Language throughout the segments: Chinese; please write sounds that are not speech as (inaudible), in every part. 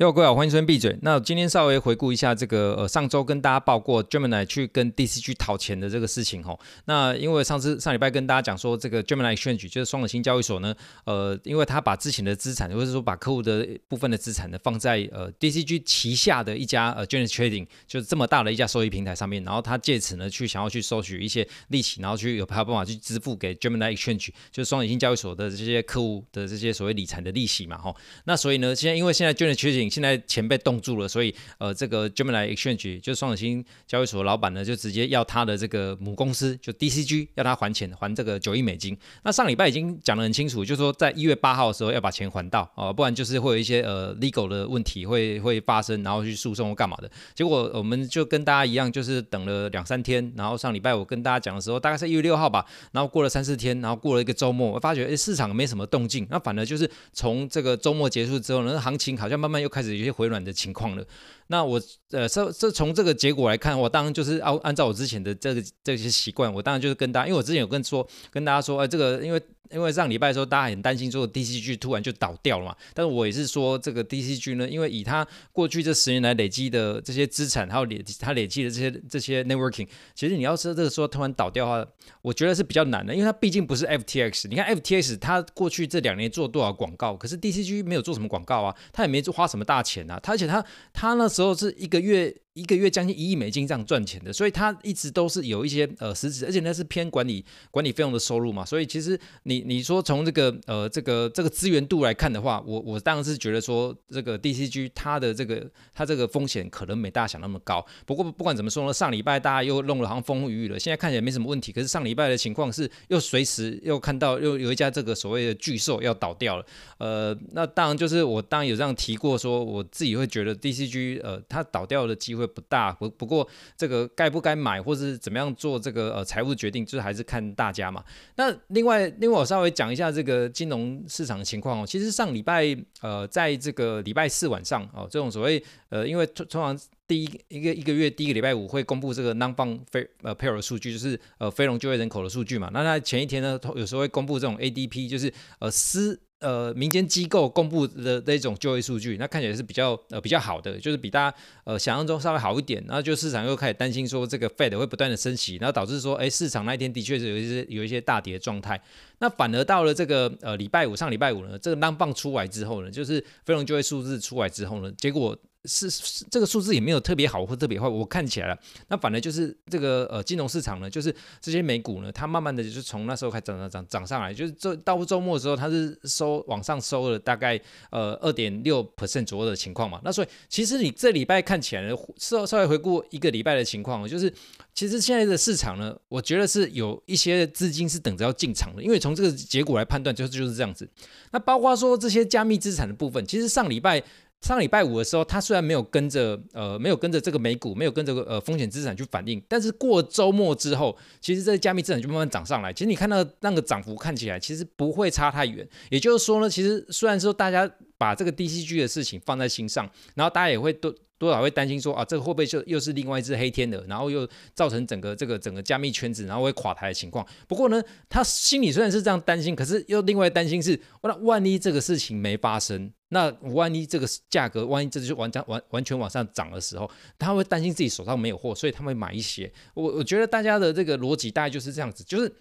哟，各位好，欢迎收听闭嘴。那今天稍微回顾一下这个呃，上周跟大家报过 Gemini 去跟 DCG 讨钱的这个事情吼。那因为上次上礼拜跟大家讲说，这个 Gemini Exchange 就是双子星交易所呢，呃，因为他把之前的资产，或者说把客户的部分的资产呢放在呃 DCG 旗下的一家呃 Genesis Trading，就是这么大的一家收益平台上面，然后他借此呢去想要去收取一些利息，然后去有还有办法去支付给 Gemini Exchange，就是双子星交易所的这些客户的这些所谓理财的利息嘛吼。那所以呢，现在因为现在 Genesis Trading 现在钱被冻住了，所以呃，这个 Gemini Exchange 就双子星交易所老板呢，就直接要他的这个母公司就 DCG 要他还钱，还这个九亿美金。那上礼拜已经讲得很清楚，就是说在一月八号的时候要把钱还到哦、不然就是会有一些呃 legal 的问题会会发生，然后去诉讼或干嘛的。结果我们就跟大家一样，就是等了两三天，然后上礼拜我跟大家讲的时候，大概是一月六号吧，然后过了三四天，然后过了一个周末，我发觉诶市场没什么动静，那反而就是从这个周末结束之后呢，行情好像慢慢又开开始有些回暖的。情况了，那我呃，这这从这个结果来看，我当然就是按按照我之前的这个这些习惯，我当然就是跟大家，因为我之前有跟说跟大家说，哎，这个因为。因为上礼拜的时候，大家很担心说 DCG 突然就倒掉了嘛。但是我也是说，这个 DCG 呢，因为以它过去这十年来累积的这些资产，还有累它累积的这些这些 networking，其实你要是这个时候突然倒掉的话，我觉得是比较难的，因为它毕竟不是 FTX。你看 FTX 它过去这两年做多少广告，可是 DCG 没有做什么广告啊，它也没花什么么大钱啊，他而且他他那时候是一个月。一个月将近一亿美金这样赚钱的，所以他一直都是有一些呃实质，而且那是偏管理管理费用的收入嘛，所以其实你你说从这个呃这个这个资源度来看的话，我我当然是觉得说这个 DCG 它的这个它这个风险可能没大家想那么高。不过不管怎么说呢，上礼拜大家又弄了好像风风雨雨了，现在看起来没什么问题。可是上礼拜的情况是又随时又看到又有一家这个所谓的巨兽要倒掉了。呃，那当然就是我当然有这样提过说，我自己会觉得 DCG 呃它倒掉的机会。会不大，不不过这个该不该买，或是怎么样做这个呃财务决定，就是还是看大家嘛。那另外另外我稍微讲一下这个金融市场的情况哦。其实上礼拜呃在这个礼拜四晚上哦，这种所谓呃因为通常第一一个一个月第一个礼拜五会公布这个 non-farm 非呃 payroll 数据，就是呃非农就业人口的数据嘛。那它前一天呢，有时候会公布这种 ADP，就是呃私。呃，民间机构公布的那种就业数据，那看起来是比较呃比较好的，就是比大家呃想象中稍微好一点。然后就市场又开始担心说，这个 Fed 会不断的升息，然后导致说，哎，市场那一天的确是有一些有一些大跌的状态。那反而到了这个呃礼拜五上礼拜五呢，这个浪棒出来之后呢，就是非农就业数字出来之后呢，结果。是，是这个数字也没有特别好或特别坏，我看起来了，那反而就是这个呃金融市场呢，就是这些美股呢，它慢慢的就是从那时候开始涨涨涨涨上来，就是这到周末的时候，它是收往上收了大概呃二点六 percent 左右的情况嘛。那所以其实你这礼拜看起来，稍稍微回顾一个礼拜的情况，就是其实现在的市场呢，我觉得是有一些资金是等着要进场的，因为从这个结果来判断，就是就是这样子。那包括说这些加密资产的部分，其实上礼拜。上礼拜五的时候，它虽然没有跟着呃没有跟着这个美股，没有跟着呃风险资产去反应，但是过周末之后，其实这个加密资产就慢慢涨上来。其实你看到那个涨幅看起来其实不会差太远。也就是说呢，其实虽然说大家把这个 DCG 的事情放在心上，然后大家也会都多少会担心说啊，这个会不会就又是另外一只黑天鹅，然后又造成整个这个整个加密圈子然后会垮台的情况。不过呢，他心里虽然是这样担心，可是又另外担心是，那万一这个事情没发生。那万一这个价格，万一这就完完完全往上涨的时候，他会担心自己手上没有货，所以他会买一些。我我觉得大家的这个逻辑大概就是这样子，就是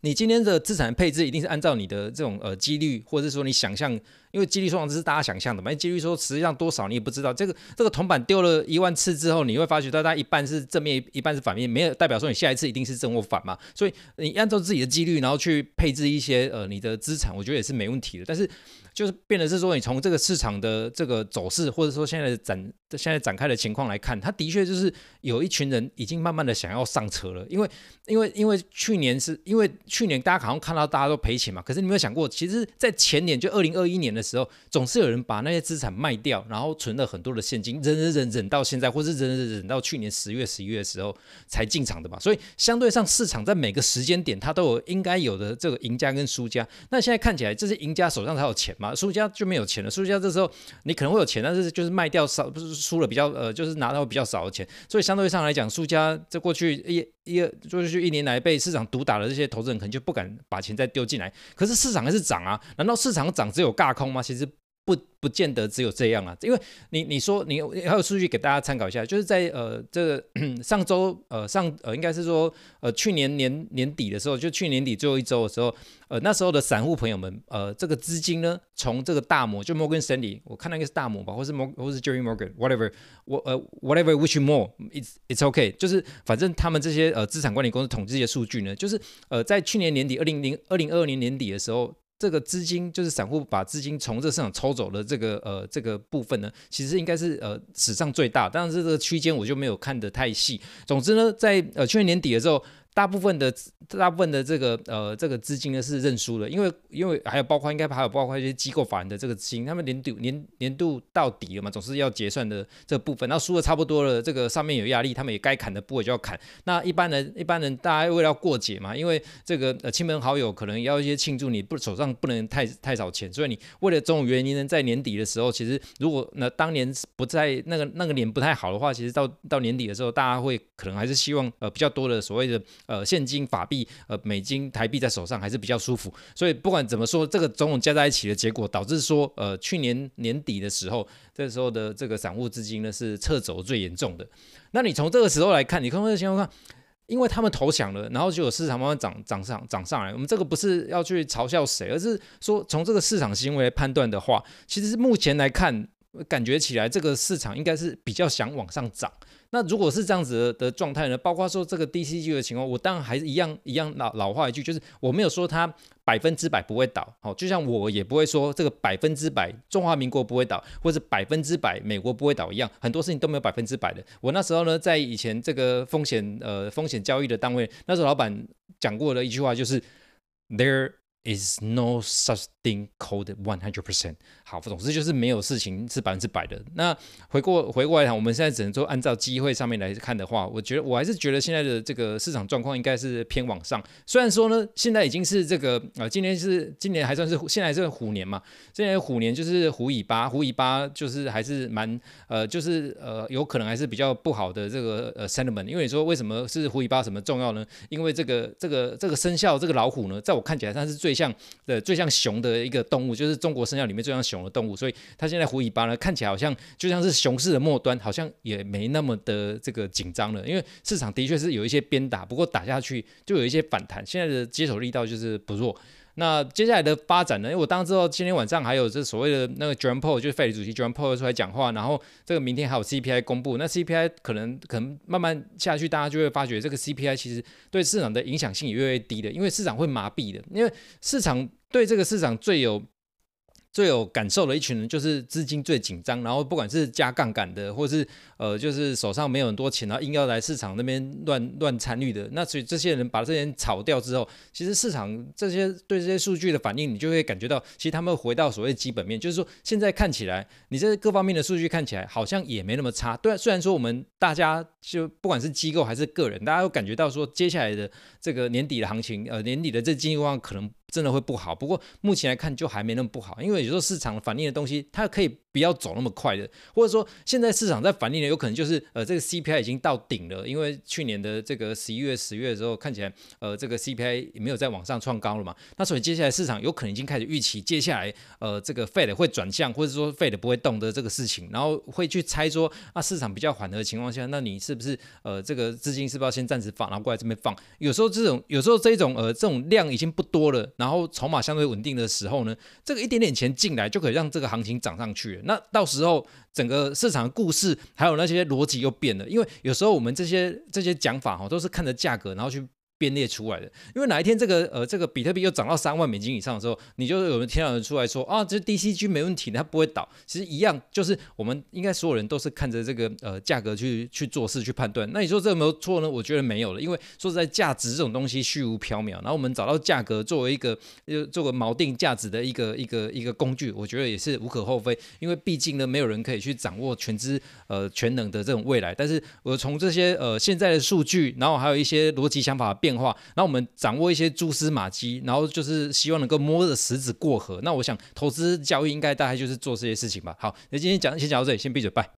你今天的资产配置一定是按照你的这种呃几率，或者是说你想象。因为几率通常是大家想象的嘛，因为几率说实际上多少你也不知道。这个这个铜板丢了一万次之后，你会发觉到它一半是正面，一半是反面，没有代表说你下一次一定是正或反嘛。所以你按照自己的几率，然后去配置一些呃你的资产，我觉得也是没问题的。但是就是变得是说，你从这个市场的这个走势，或者说现在的展现在展开的情况来看，它的确就是有一群人已经慢慢的想要上车了。因为因为因为去年是因为去年大家好像看到大家都赔钱嘛，可是你有没有想过，其实在前年就二零二一年的的时候，总是有人把那些资产卖掉，然后存了很多的现金，忍忍忍忍到现在，或是忍忍忍到去年十月、十一月的时候才进场的嘛。所以相对上，市场在每个时间点，它都有应该有的这个赢家跟输家。那现在看起来，这些赢家手上才有钱嘛，输家就没有钱了。输家这时候你可能会有钱，但是就是卖掉少，不是输了比较呃，就是拿到比较少的钱。所以相对上来讲，输家在过去一一就是一年来被市场毒打的这些投资人，可能就不敢把钱再丢进来。可是市场还是涨啊？难道市场涨只有尬空吗？其实。不不见得只有这样啊，因为你你说你还有数据给大家参考一下，就是在呃这个 (clears throat) 上周呃上呃应该是说呃去年年年底的时候，就去年底最后一周的时候，呃那时候的散户朋友们呃这个资金呢从这个大摩就摩根士丹利，我看那个是大摩吧，或是摩或是 Jerry Morgan whatever 我呃 whatever which more it's it's okay，就是反正他们这些呃资产管理公司统计的数据呢，就是呃在去年年底二零零二零二二年年底的时候。这个资金就是散户把资金从这个市场抽走的这个呃这个部分呢，其实应该是呃史上最大，但是这个区间我就没有看得太细。总之呢，在呃去年年底的时候。大部分的大部分的这个呃这个资金呢是认输的，因为因为还有包括应该还有包括一些机构法人的这个资金，他们年度年年度到底了嘛，总是要结算的这部分，那输的差不多了，这个上面有压力，他们也该砍的部位就要砍。那一般人一般人大家为了要过节嘛，因为这个呃亲朋好友可能要一些庆祝，你不手上不能太太少钱，所以你为了这种原因呢，在年底的时候，其实如果那当年不在那个那个年不太好的话，其实到到年底的时候，大家会可能还是希望呃比较多的所谓的。呃，现金、法币、呃，美金、台币在手上还是比较舒服，所以不管怎么说，这个种种加在一起的结果，导致说，呃，去年年底的时候，这时候的这个散户资金呢是撤走最严重的。那你从这个时候来看，你看这情况看，因为他们投降了，然后就有市场慢慢涨涨上涨上来。我们这个不是要去嘲笑谁，而是说从这个市场行为判断的话，其实目前来看，感觉起来这个市场应该是比较想往上涨。那如果是这样子的状态呢？包括说这个 DCG 的情况，我当然还是一样一样老老话一句，就是我没有说它百分之百不会倒，好，就像我也不会说这个百分之百中华民国不会倒，或者百分之百美国不会倒一样，很多事情都没有百分之百的。我那时候呢，在以前这个风险呃风险交易的单位，那时候老板讲过的一句话就是 There is no such thing called one hundred percent。好，总之就是没有事情是百分之百的。那回过回过来讲，我们现在只能说按照机会上面来看的话，我觉得我还是觉得现在的这个市场状况应该是偏往上。虽然说呢，现在已经是这个啊、今年是今年还算是现在还是虎年嘛，现在虎年就是虎尾巴，虎尾巴就是还是蛮呃，就是呃，有可能还是比较不好的这个呃 sentiment。因为你说为什么是虎尾巴什么重要呢？因为这个这个这个生肖这个老虎呢，在我看起来它是最像的最像熊的一个动物，就是中国生肖里面最像熊的动物，所以它现在虎尾巴呢，看起来好像就像是熊市的末端，好像也没那么的这个紧张了。因为市场的确是有一些鞭打，不过打下去就有一些反弹，现在的接手力道就是不弱。那接下来的发展呢？因为我当然知道今天晚上还有这所谓的那个 Jerome Powell，就是费里主席 Jerome Powell 出来讲话，然后这个明天还有 CPI 公布，那 CPI 可能可能慢慢下去，大家就会发觉这个 CPI 其实对市场的影响性也越来越低的，因为市场会麻痹的，因为市场对这个市场最有。最有感受的一群人就是资金最紧张，然后不管是加杠杆的，或是呃，就是手上没有很多钱，然后硬要来市场那边乱乱参与的，那所以这些人把这些人炒掉之后，其实市场这些对这些数据的反应，你就会感觉到，其实他们回到所谓基本面，就是说现在看起来，你这各方面的数据看起来好像也没那么差。对，虽然说我们大家就不管是机构还是个人，大家都感觉到说接下来的这个年底的行情，呃，年底的这经济状况可能。真的会不好，不过目前来看就还没那么不好，因为有时候市场反映的东西，它可以不要走那么快的，或者说现在市场在反映的有可能就是呃这个 CPI 已经到顶了，因为去年的这个十一月、十月的时候看起来呃这个 CPI 也没有再往上创高了嘛，那所以接下来市场有可能已经开始预期接下来呃这个 Fed 会转向，或者说 Fed 不会动的这个事情，然后会去猜说啊市场比较缓和的情况下，那你是不是呃这个资金是不是要先暂时放，然后过来这边放？有时候这种有时候这种呃这种量已经不多了。然后筹码相对稳定的时候呢，这个一点点钱进来就可以让这个行情涨上去。那到时候整个市场的故事还有那些逻辑又变了，因为有时候我们这些这些讲法哈，都是看着价格然后去。编列出来的，因为哪一天这个呃这个比特币又涨到三万美金以上的时候，你就有人听到人出来说啊，这 DCG 没问题，它不会倒。其实一样，就是我们应该所有人都是看着这个呃价格去去做事去判断。那你说这有没有错呢？我觉得没有了，因为说实在，价值这种东西虚无缥缈。然后我们找到价格作为一个呃做个锚定价值的一个一个一个工具，我觉得也是无可厚非。因为毕竟呢，没有人可以去掌握全知呃全能的这种未来。但是我从这些呃现在的数据，然后还有一些逻辑想法的变化，那我们掌握一些蛛丝马迹，然后就是希望能够摸着石子过河。那我想投资交易应该大概就是做这些事情吧。好，那今天讲先讲到这里，先闭嘴，拜。